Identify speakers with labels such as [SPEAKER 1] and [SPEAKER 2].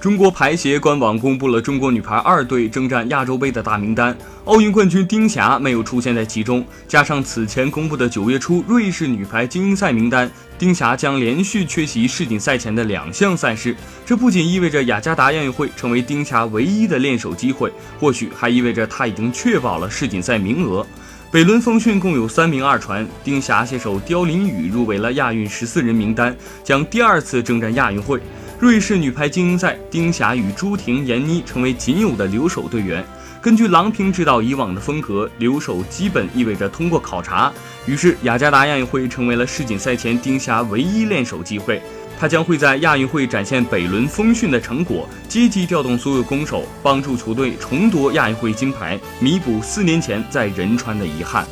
[SPEAKER 1] 中国排协官网公布了中国女排二队征战亚洲杯的大名单，奥运冠军丁霞没有出现在其中。加上此前公布的九月初瑞士女排精英赛名单，丁霞将连续缺席世锦赛前的两项赛事。这不仅意味着雅加达亚运会成为丁霞唯一的练手机会，或许还意味着她已经确保了世锦赛名额。北仑风讯共有三名二传，丁霞携手刁琳宇入围了亚运十四人名单，将第二次征战亚运会。瑞士女排精英赛，丁霞与朱婷、闫妮成为仅有的留守队员。根据郎平指导以往的风格，留守基本意味着通过考察。于是，雅加达亚运会成为了世锦赛前丁霞唯一练手机会。她将会在亚运会展现北仑风训的成果，积极调动所有攻手，帮助球队重夺亚运会金牌，弥补四年前在仁川的遗憾。